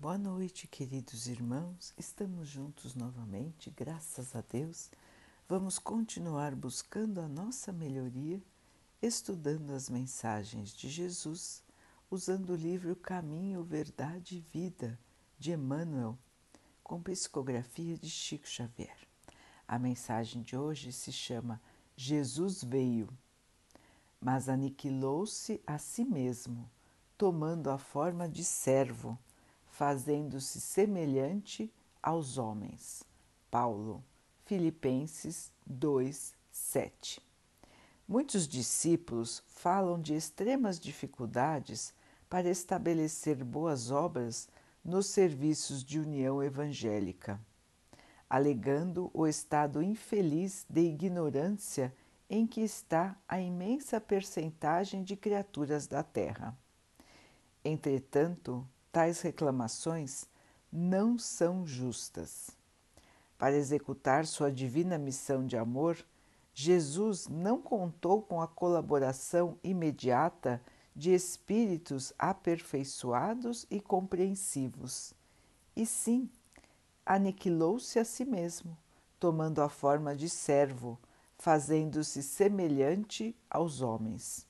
Boa noite, queridos irmãos. Estamos juntos novamente, graças a Deus. Vamos continuar buscando a nossa melhoria, estudando as mensagens de Jesus, usando o livro Caminho, Verdade e Vida de Emmanuel, com psicografia de Chico Xavier. A mensagem de hoje se chama Jesus veio, mas aniquilou-se a si mesmo, tomando a forma de servo fazendo-se semelhante aos homens. Paulo, Filipenses 2, 7. Muitos discípulos falam de extremas dificuldades para estabelecer boas obras nos serviços de união evangélica, alegando o estado infeliz de ignorância em que está a imensa percentagem de criaturas da Terra. Entretanto, tais reclamações não são justas. Para executar sua divina missão de amor, Jesus não contou com a colaboração imediata de espíritos aperfeiçoados e compreensivos, e sim aniquilou-se a si mesmo, tomando a forma de servo, fazendo-se semelhante aos homens.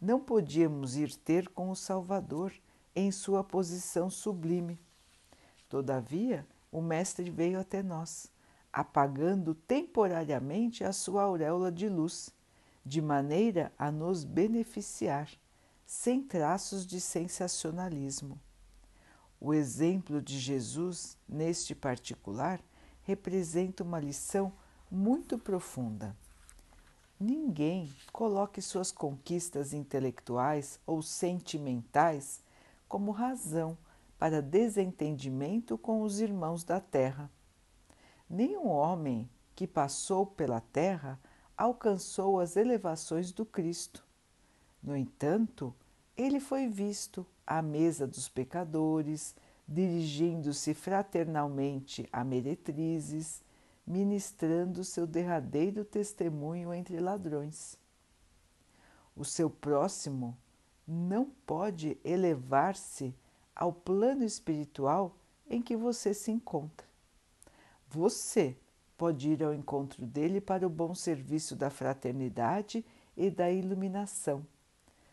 Não podíamos ir ter com o Salvador em sua posição sublime. Todavia, o Mestre veio até nós, apagando temporariamente a sua auréola de luz, de maneira a nos beneficiar, sem traços de sensacionalismo. O exemplo de Jesus, neste particular, representa uma lição muito profunda. Ninguém coloque suas conquistas intelectuais ou sentimentais como razão para desentendimento com os irmãos da terra. Nenhum homem que passou pela terra alcançou as elevações do Cristo. No entanto, ele foi visto à mesa dos pecadores, dirigindo-se fraternalmente a meretrizes, ministrando seu derradeiro testemunho entre ladrões. O seu próximo não pode elevar-se ao plano espiritual em que você se encontra. Você pode ir ao encontro dele para o bom serviço da fraternidade e da iluminação,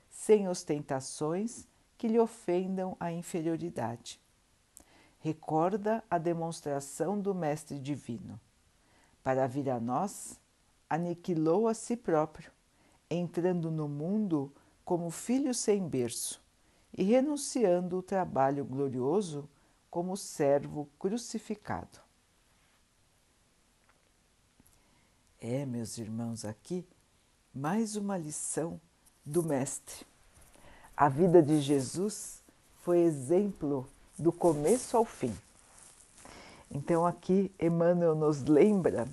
sem ostentações que lhe ofendam a inferioridade. Recorda a demonstração do Mestre Divino. Para vir a nós, aniquilou a si próprio, entrando no mundo como filho sem berço e renunciando o trabalho glorioso como servo crucificado. É, meus irmãos, aqui mais uma lição do Mestre. A vida de Jesus foi exemplo do começo ao fim. Então, aqui Emmanuel nos lembra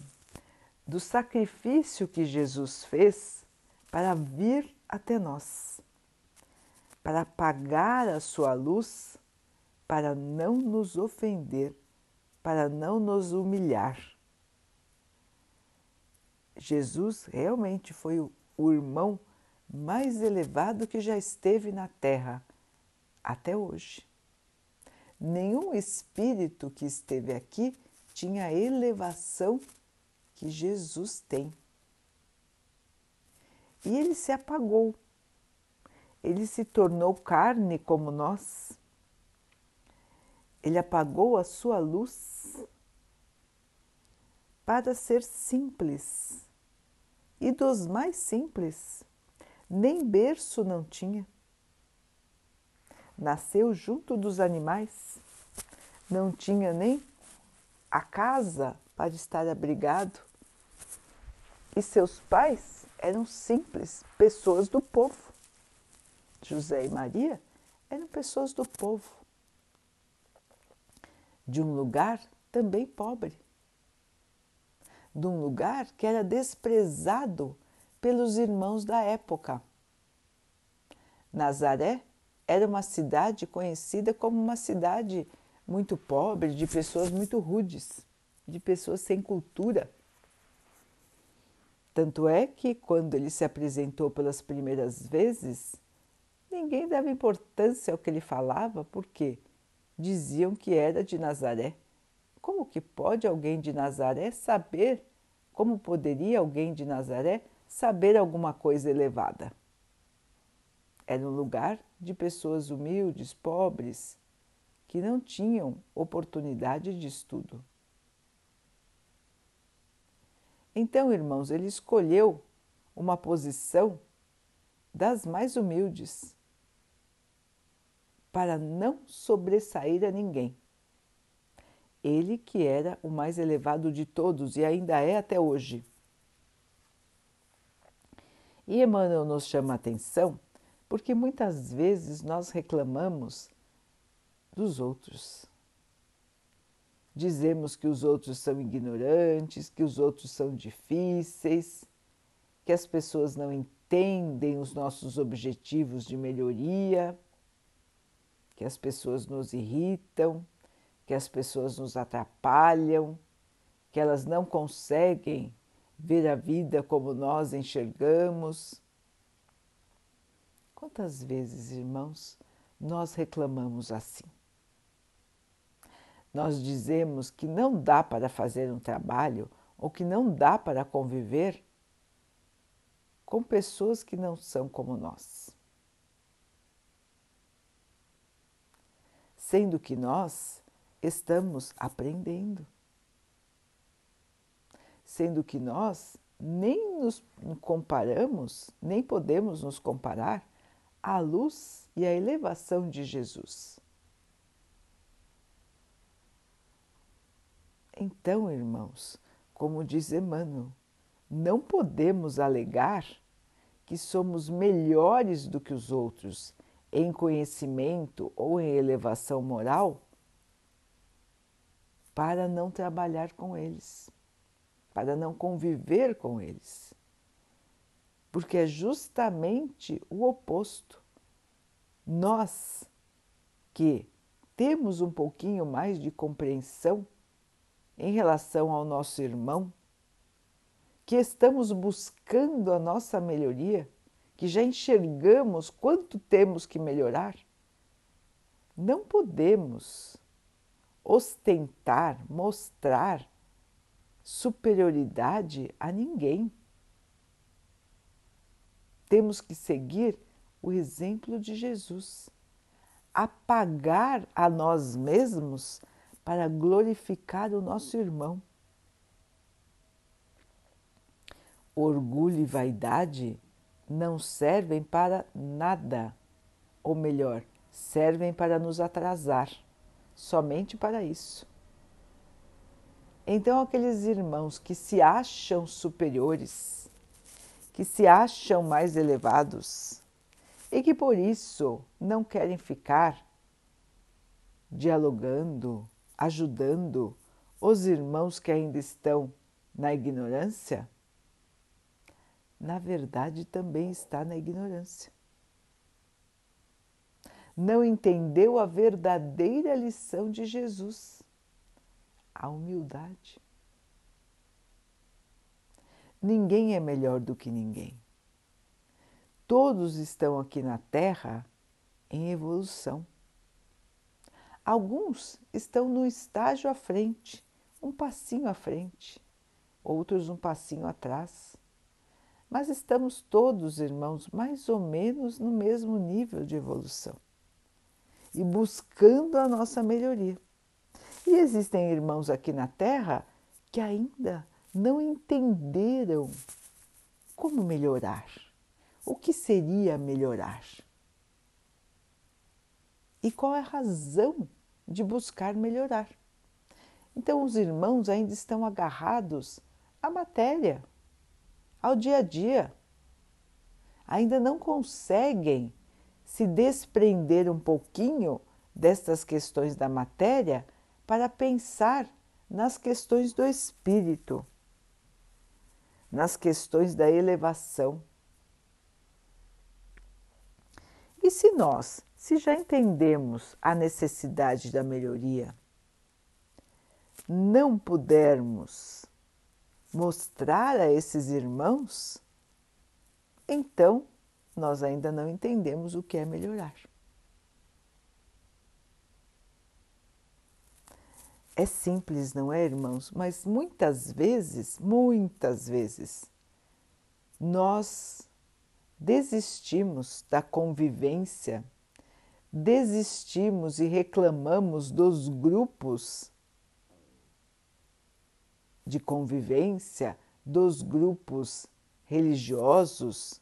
do sacrifício que Jesus fez para vir até nós, para apagar a sua luz, para não nos ofender, para não nos humilhar. Jesus realmente foi o irmão mais elevado que já esteve na Terra até hoje. Nenhum espírito que esteve aqui tinha a elevação que Jesus tem. E ele se apagou. Ele se tornou carne como nós. Ele apagou a sua luz para ser simples. E dos mais simples, nem berço não tinha. Nasceu junto dos animais, não tinha nem a casa para estar abrigado. E seus pais eram simples, pessoas do povo. José e Maria eram pessoas do povo, de um lugar também pobre, de um lugar que era desprezado pelos irmãos da época. Nazaré era uma cidade conhecida como uma cidade muito pobre, de pessoas muito rudes, de pessoas sem cultura. Tanto é que, quando ele se apresentou pelas primeiras vezes, ninguém dava importância ao que ele falava, porque diziam que era de Nazaré. Como que pode alguém de Nazaré saber? Como poderia alguém de Nazaré saber alguma coisa elevada? Era um lugar de pessoas humildes, pobres, que não tinham oportunidade de estudo. Então, irmãos, ele escolheu uma posição das mais humildes para não sobressair a ninguém. Ele que era o mais elevado de todos e ainda é até hoje. E Emmanuel nos chama a atenção porque muitas vezes nós reclamamos dos outros. Dizemos que os outros são ignorantes, que os outros são difíceis, que as pessoas não entendem os nossos objetivos de melhoria, que as pessoas nos irritam, que as pessoas nos atrapalham, que elas não conseguem ver a vida como nós enxergamos. Quantas vezes, irmãos, nós reclamamos assim? Nós dizemos que não dá para fazer um trabalho ou que não dá para conviver com pessoas que não são como nós. Sendo que nós estamos aprendendo. Sendo que nós nem nos comparamos, nem podemos nos comparar à luz e à elevação de Jesus. Então, irmãos, como diz Emmanuel, não podemos alegar que somos melhores do que os outros em conhecimento ou em elevação moral para não trabalhar com eles, para não conviver com eles. Porque é justamente o oposto. Nós que temos um pouquinho mais de compreensão em relação ao nosso irmão, que estamos buscando a nossa melhoria, que já enxergamos quanto temos que melhorar, não podemos ostentar, mostrar superioridade a ninguém. Temos que seguir o exemplo de Jesus, apagar a nós mesmos para glorificar o nosso irmão. Orgulho e vaidade não servem para nada, ou melhor, servem para nos atrasar, somente para isso. Então, aqueles irmãos que se acham superiores, que se acham mais elevados e que por isso não querem ficar dialogando, ajudando os irmãos que ainda estão na ignorância, na verdade também está na ignorância. Não entendeu a verdadeira lição de Jesus, a humildade. Ninguém é melhor do que ninguém. Todos estão aqui na Terra em evolução. Alguns estão no estágio à frente, um passinho à frente, outros um passinho atrás. Mas estamos todos, irmãos, mais ou menos no mesmo nível de evolução e buscando a nossa melhoria. E existem irmãos aqui na Terra que ainda não entenderam como melhorar. O que seria melhorar? E qual é a razão de buscar melhorar. Então, os irmãos ainda estão agarrados à matéria, ao dia a dia. Ainda não conseguem se desprender um pouquinho destas questões da matéria para pensar nas questões do espírito, nas questões da elevação. E se nós se já entendemos a necessidade da melhoria, não pudermos mostrar a esses irmãos, então nós ainda não entendemos o que é melhorar. É simples, não é, irmãos? Mas muitas vezes, muitas vezes, nós desistimos da convivência, desistimos e reclamamos dos grupos de convivência, dos grupos religiosos,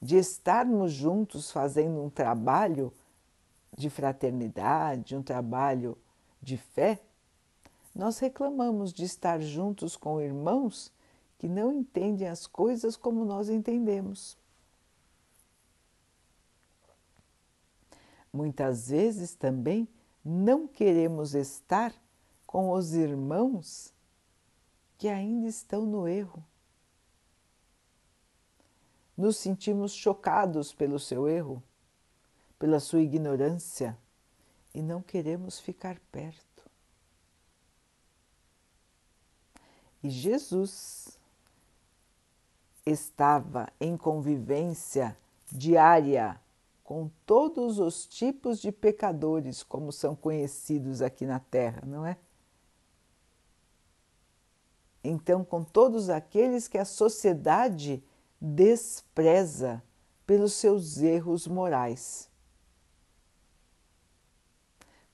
de estarmos juntos fazendo um trabalho de fraternidade, um trabalho de fé, nós reclamamos de estar juntos com irmãos que não entendem as coisas como nós entendemos. Muitas vezes também não queremos estar com os irmãos que ainda estão no erro. Nos sentimos chocados pelo seu erro, pela sua ignorância e não queremos ficar perto. E Jesus estava em convivência diária com todos os tipos de pecadores, como são conhecidos aqui na Terra, não é? Então, com todos aqueles que a sociedade despreza pelos seus erros morais.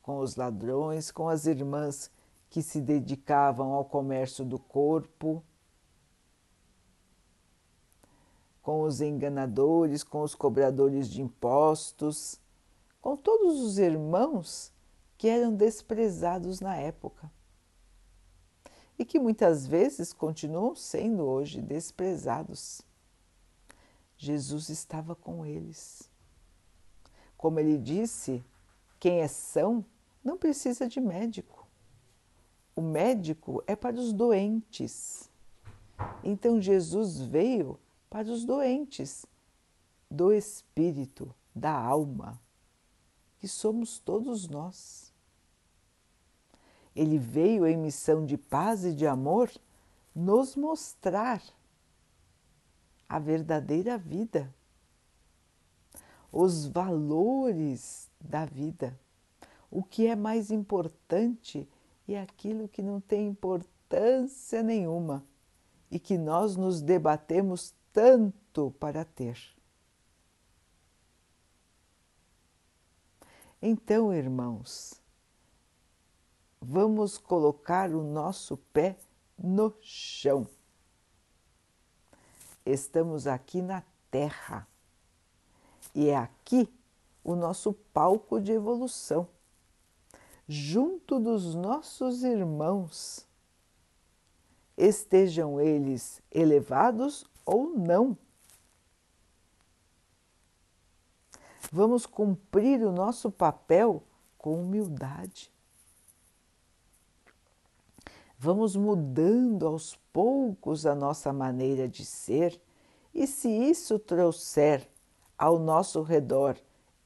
Com os ladrões, com as irmãs que se dedicavam ao comércio do corpo, com os enganadores, com os cobradores de impostos, com todos os irmãos que eram desprezados na época e que muitas vezes continuam sendo hoje desprezados. Jesus estava com eles. Como ele disse, quem é são não precisa de médico. O médico é para os doentes. Então Jesus veio para os doentes do espírito, da alma, que somos todos nós. Ele veio em missão de paz e de amor nos mostrar a verdadeira vida, os valores da vida, o que é mais importante e aquilo que não tem importância nenhuma e que nós nos debatemos tanto para ter. Então, irmãos, vamos colocar o nosso pé no chão. Estamos aqui na Terra e é aqui o nosso palco de evolução, junto dos nossos irmãos, estejam eles elevados ou não. Vamos cumprir o nosso papel com humildade. Vamos mudando aos poucos a nossa maneira de ser, e se isso trouxer ao nosso redor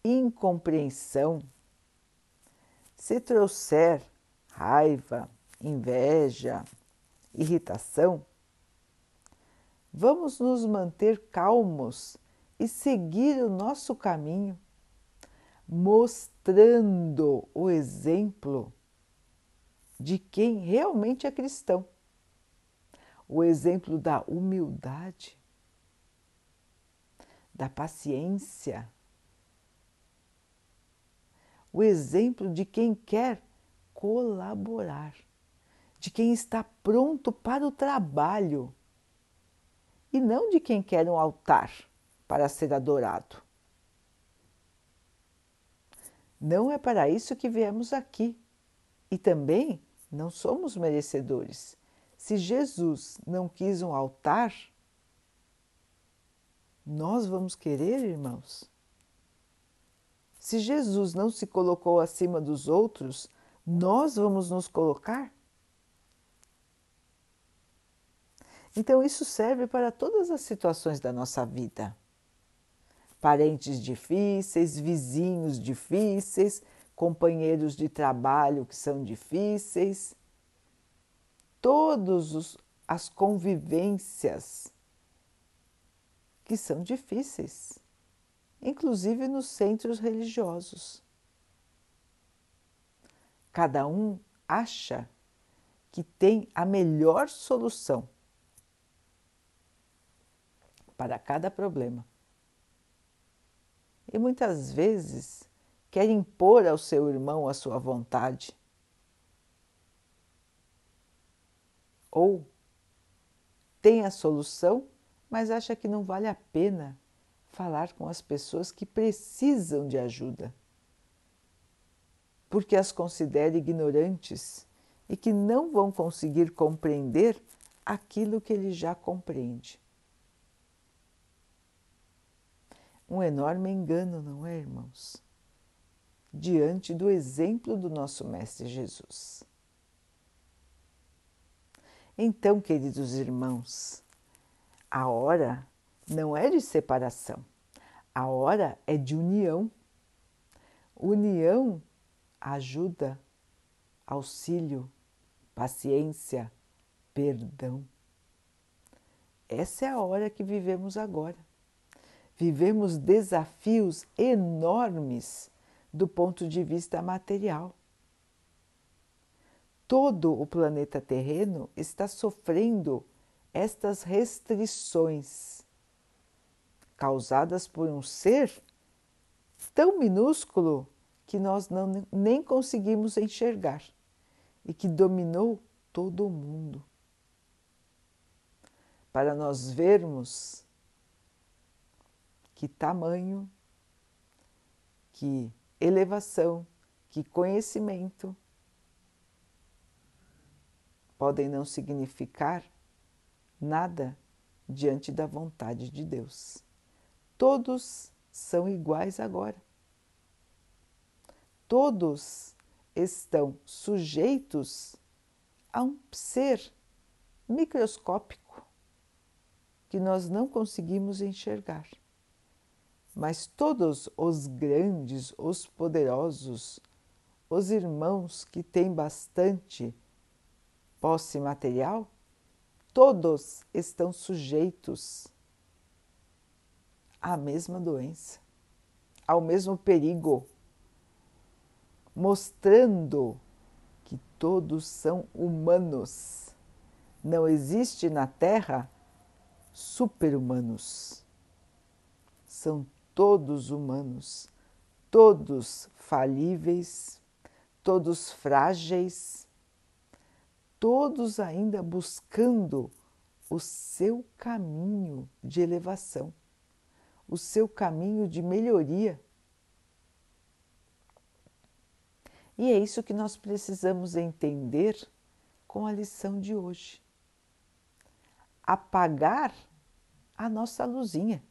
incompreensão, se trouxer raiva, inveja, irritação, Vamos nos manter calmos e seguir o nosso caminho, mostrando o exemplo de quem realmente é cristão, o exemplo da humildade, da paciência, o exemplo de quem quer colaborar, de quem está pronto para o trabalho e não de quem quer um altar para ser adorado. Não é para isso que viemos aqui e também não somos merecedores. Se Jesus não quis um altar, nós vamos querer, irmãos? Se Jesus não se colocou acima dos outros, nós vamos nos colocar? Então, isso serve para todas as situações da nossa vida. Parentes difíceis, vizinhos difíceis, companheiros de trabalho que são difíceis, todas as convivências que são difíceis, inclusive nos centros religiosos. Cada um acha que tem a melhor solução para cada problema. E muitas vezes quer impor ao seu irmão a sua vontade. Ou tem a solução, mas acha que não vale a pena falar com as pessoas que precisam de ajuda, porque as considera ignorantes e que não vão conseguir compreender aquilo que ele já compreende. Um enorme engano, não é, irmãos? Diante do exemplo do nosso Mestre Jesus. Então, queridos irmãos, a hora não é de separação, a hora é de união. União ajuda, auxílio, paciência, perdão. Essa é a hora que vivemos agora. Vivemos desafios enormes do ponto de vista material. Todo o planeta terreno está sofrendo estas restrições causadas por um ser tão minúsculo que nós não, nem conseguimos enxergar e que dominou todo o mundo. Para nós vermos que tamanho, que elevação, que conhecimento podem não significar nada diante da vontade de Deus. Todos são iguais agora. Todos estão sujeitos a um ser microscópico que nós não conseguimos enxergar. Mas todos os grandes, os poderosos, os irmãos que têm bastante posse material, todos estão sujeitos à mesma doença, ao mesmo perigo mostrando que todos são humanos. Não existe na Terra super-humanos. São todos humanos, todos falíveis, todos frágeis, todos ainda buscando o seu caminho de elevação, o seu caminho de melhoria E é isso que nós precisamos entender com a lição de hoje. Apagar a nossa luzinha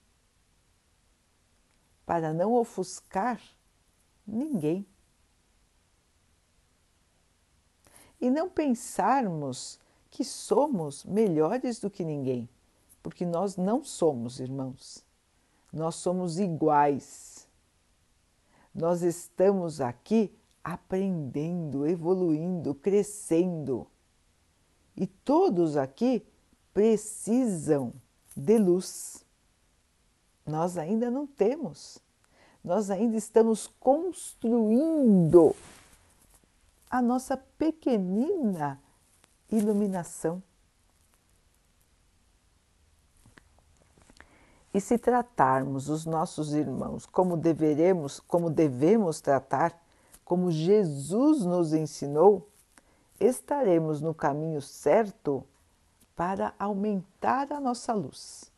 para não ofuscar ninguém. E não pensarmos que somos melhores do que ninguém, porque nós não somos, irmãos. Nós somos iguais. Nós estamos aqui aprendendo, evoluindo, crescendo. E todos aqui precisam de luz. Nós ainda não temos. Nós ainda estamos construindo a nossa pequenina iluminação. E se tratarmos os nossos irmãos como deveremos, como devemos tratar como Jesus nos ensinou, estaremos no caminho certo para aumentar a nossa luz,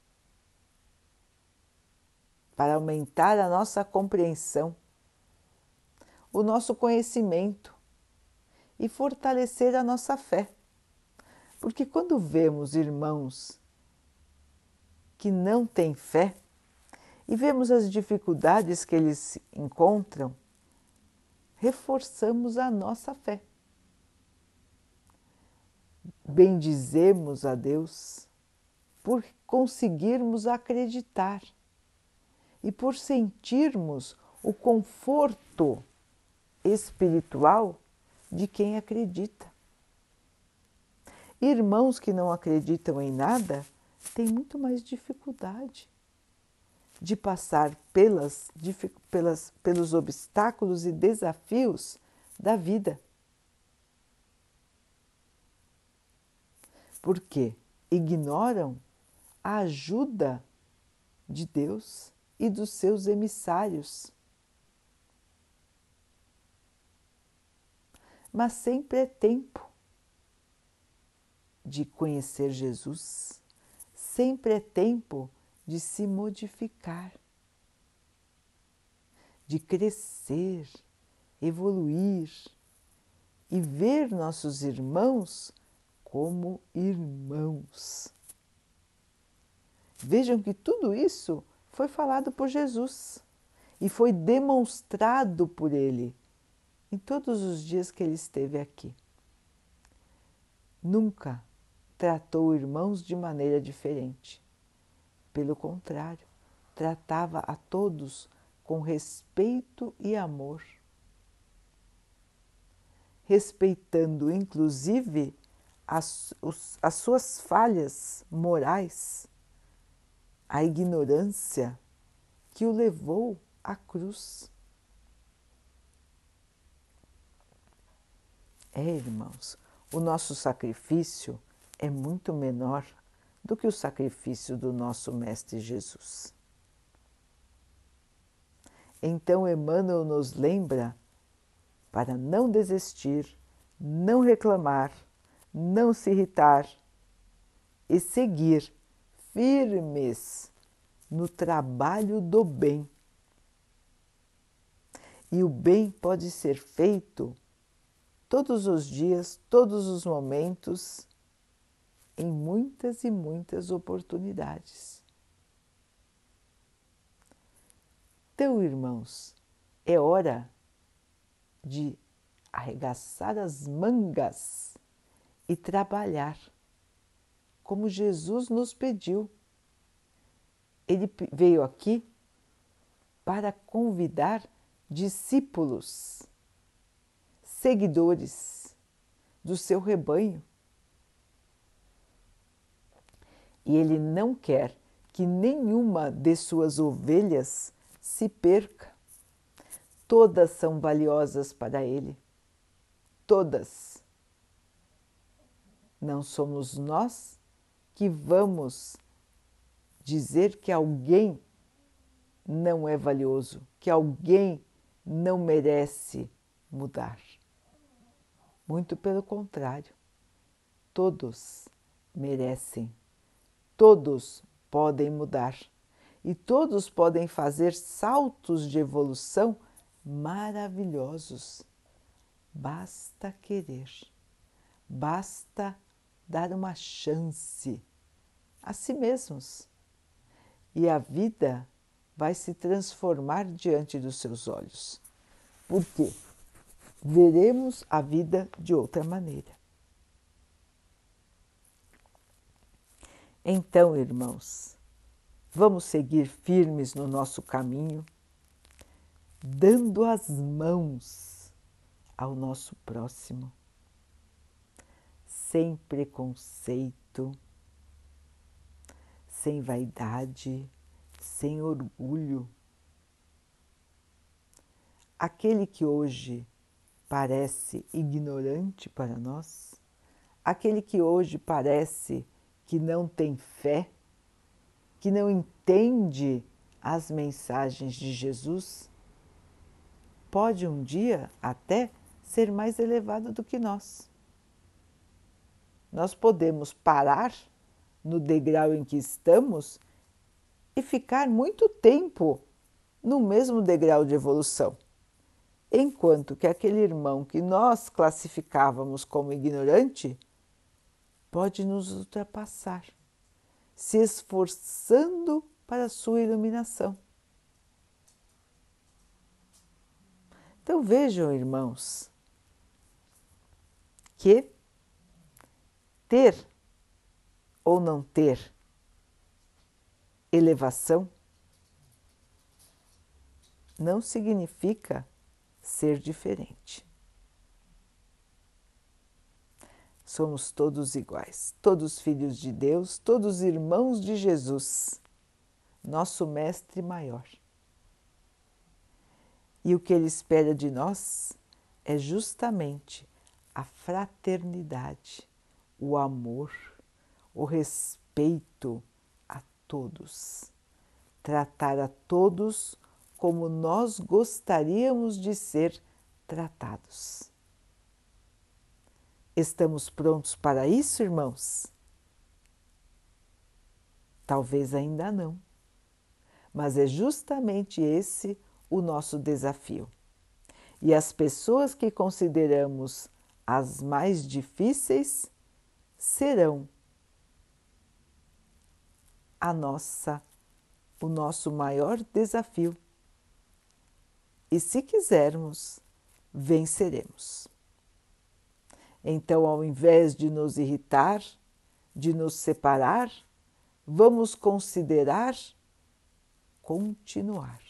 para aumentar a nossa compreensão, o nosso conhecimento e fortalecer a nossa fé. Porque quando vemos irmãos que não têm fé e vemos as dificuldades que eles encontram, reforçamos a nossa fé. Bendizemos a Deus por conseguirmos acreditar e por sentirmos o conforto espiritual de quem acredita. Irmãos que não acreditam em nada têm muito mais dificuldade de passar pelas, pelas, pelos obstáculos e desafios da vida. porque ignoram a ajuda de Deus e dos seus emissários. Mas sempre é tempo de conhecer Jesus, sempre é tempo de se modificar, de crescer, evoluir e ver nossos irmãos como irmãos. Vejam que tudo isso foi falado por Jesus e foi demonstrado por ele em todos os dias que ele esteve aqui. Nunca tratou irmãos de maneira diferente. Pelo contrário, tratava a todos com respeito e amor, respeitando inclusive as, os, as suas falhas morais, a ignorância que o levou à cruz. É, irmãos, o nosso sacrifício é muito menor do que o sacrifício do nosso Mestre Jesus. Então Emmanuel nos lembra para não desistir, não reclamar, não se irritar e seguir firmes no trabalho do bem. E o bem pode ser feito todos os dias, todos os momentos em muitas e muitas oportunidades. Então, irmãos, é hora de arregaçar as mangas e trabalhar, como Jesus nos pediu. Ele veio aqui para convidar discípulos, seguidores do seu rebanho e ele não quer que nenhuma de suas ovelhas se perca. Todas são valiosas para ele. Todas. Não somos nós que vamos dizer que alguém não é valioso, que alguém não merece mudar. Muito pelo contrário, todos merecem Todos podem mudar e todos podem fazer saltos de evolução maravilhosos. Basta querer, basta dar uma chance a si mesmos e a vida vai se transformar diante dos seus olhos. Por quê? Veremos a vida de outra maneira. Então, irmãos, vamos seguir firmes no nosso caminho, dando as mãos ao nosso próximo, sem preconceito, sem vaidade, sem orgulho. Aquele que hoje parece ignorante para nós, aquele que hoje parece que não tem fé, que não entende as mensagens de Jesus, pode um dia até ser mais elevado do que nós. Nós podemos parar no degrau em que estamos e ficar muito tempo no mesmo degrau de evolução. Enquanto que aquele irmão que nós classificávamos como ignorante pode nos ultrapassar, se esforçando para a sua iluminação. Então vejam, irmãos, que ter ou não ter elevação não significa ser diferente. Somos todos iguais, todos filhos de Deus, todos irmãos de Jesus, nosso Mestre maior. E o que Ele espera de nós é justamente a fraternidade, o amor, o respeito a todos, tratar a todos como nós gostaríamos de ser tratados. Estamos prontos para isso, irmãos? Talvez ainda não, mas é justamente esse o nosso desafio. E as pessoas que consideramos as mais difíceis serão a nossa o nosso maior desafio. E se quisermos, venceremos. Então, ao invés de nos irritar, de nos separar, vamos considerar continuar,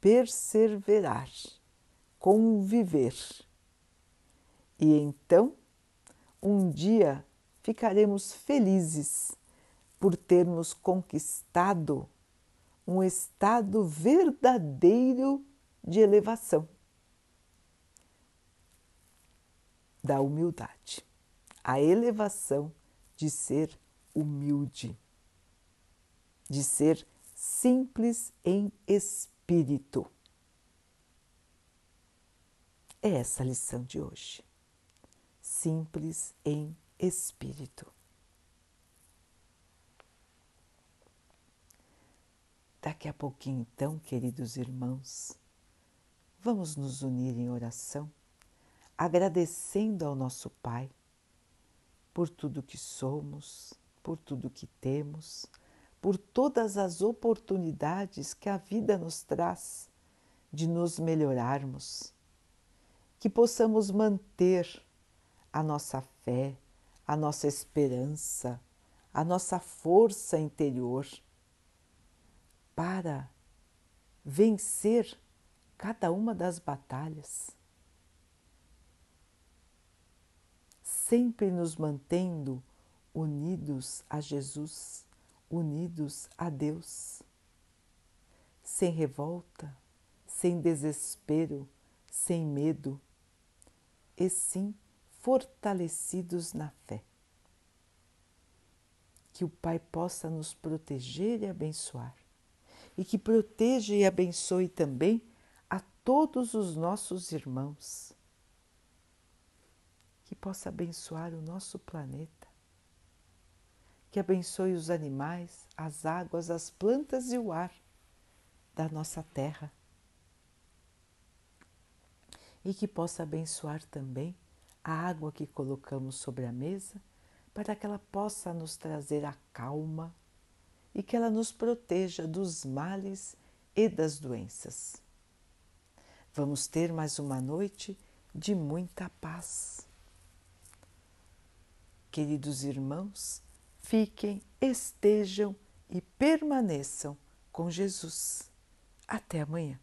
perseverar, conviver. E então, um dia ficaremos felizes por termos conquistado um estado verdadeiro de elevação da humildade, a elevação de ser humilde, de ser simples em espírito. É essa a lição de hoje. Simples em espírito. Daqui a pouquinho, então, queridos irmãos, vamos nos unir em oração, agradecendo ao nosso Pai por tudo que somos, por tudo que temos, por todas as oportunidades que a vida nos traz de nos melhorarmos, que possamos manter a nossa fé, a nossa esperança, a nossa força interior para vencer cada uma das batalhas, sempre nos mantendo unidos a Jesus, unidos a Deus, sem revolta, sem desespero, sem medo, e sim fortalecidos na fé. Que o Pai possa nos proteger e abençoar e que proteja e abençoe também a todos os nossos irmãos. Que possa abençoar o nosso planeta, que abençoe os animais, as águas, as plantas e o ar da nossa terra. E que possa abençoar também a água que colocamos sobre a mesa, para que ela possa nos trazer a calma e que ela nos proteja dos males e das doenças. Vamos ter mais uma noite de muita paz. Queridos irmãos, fiquem, estejam e permaneçam com Jesus. Até amanhã.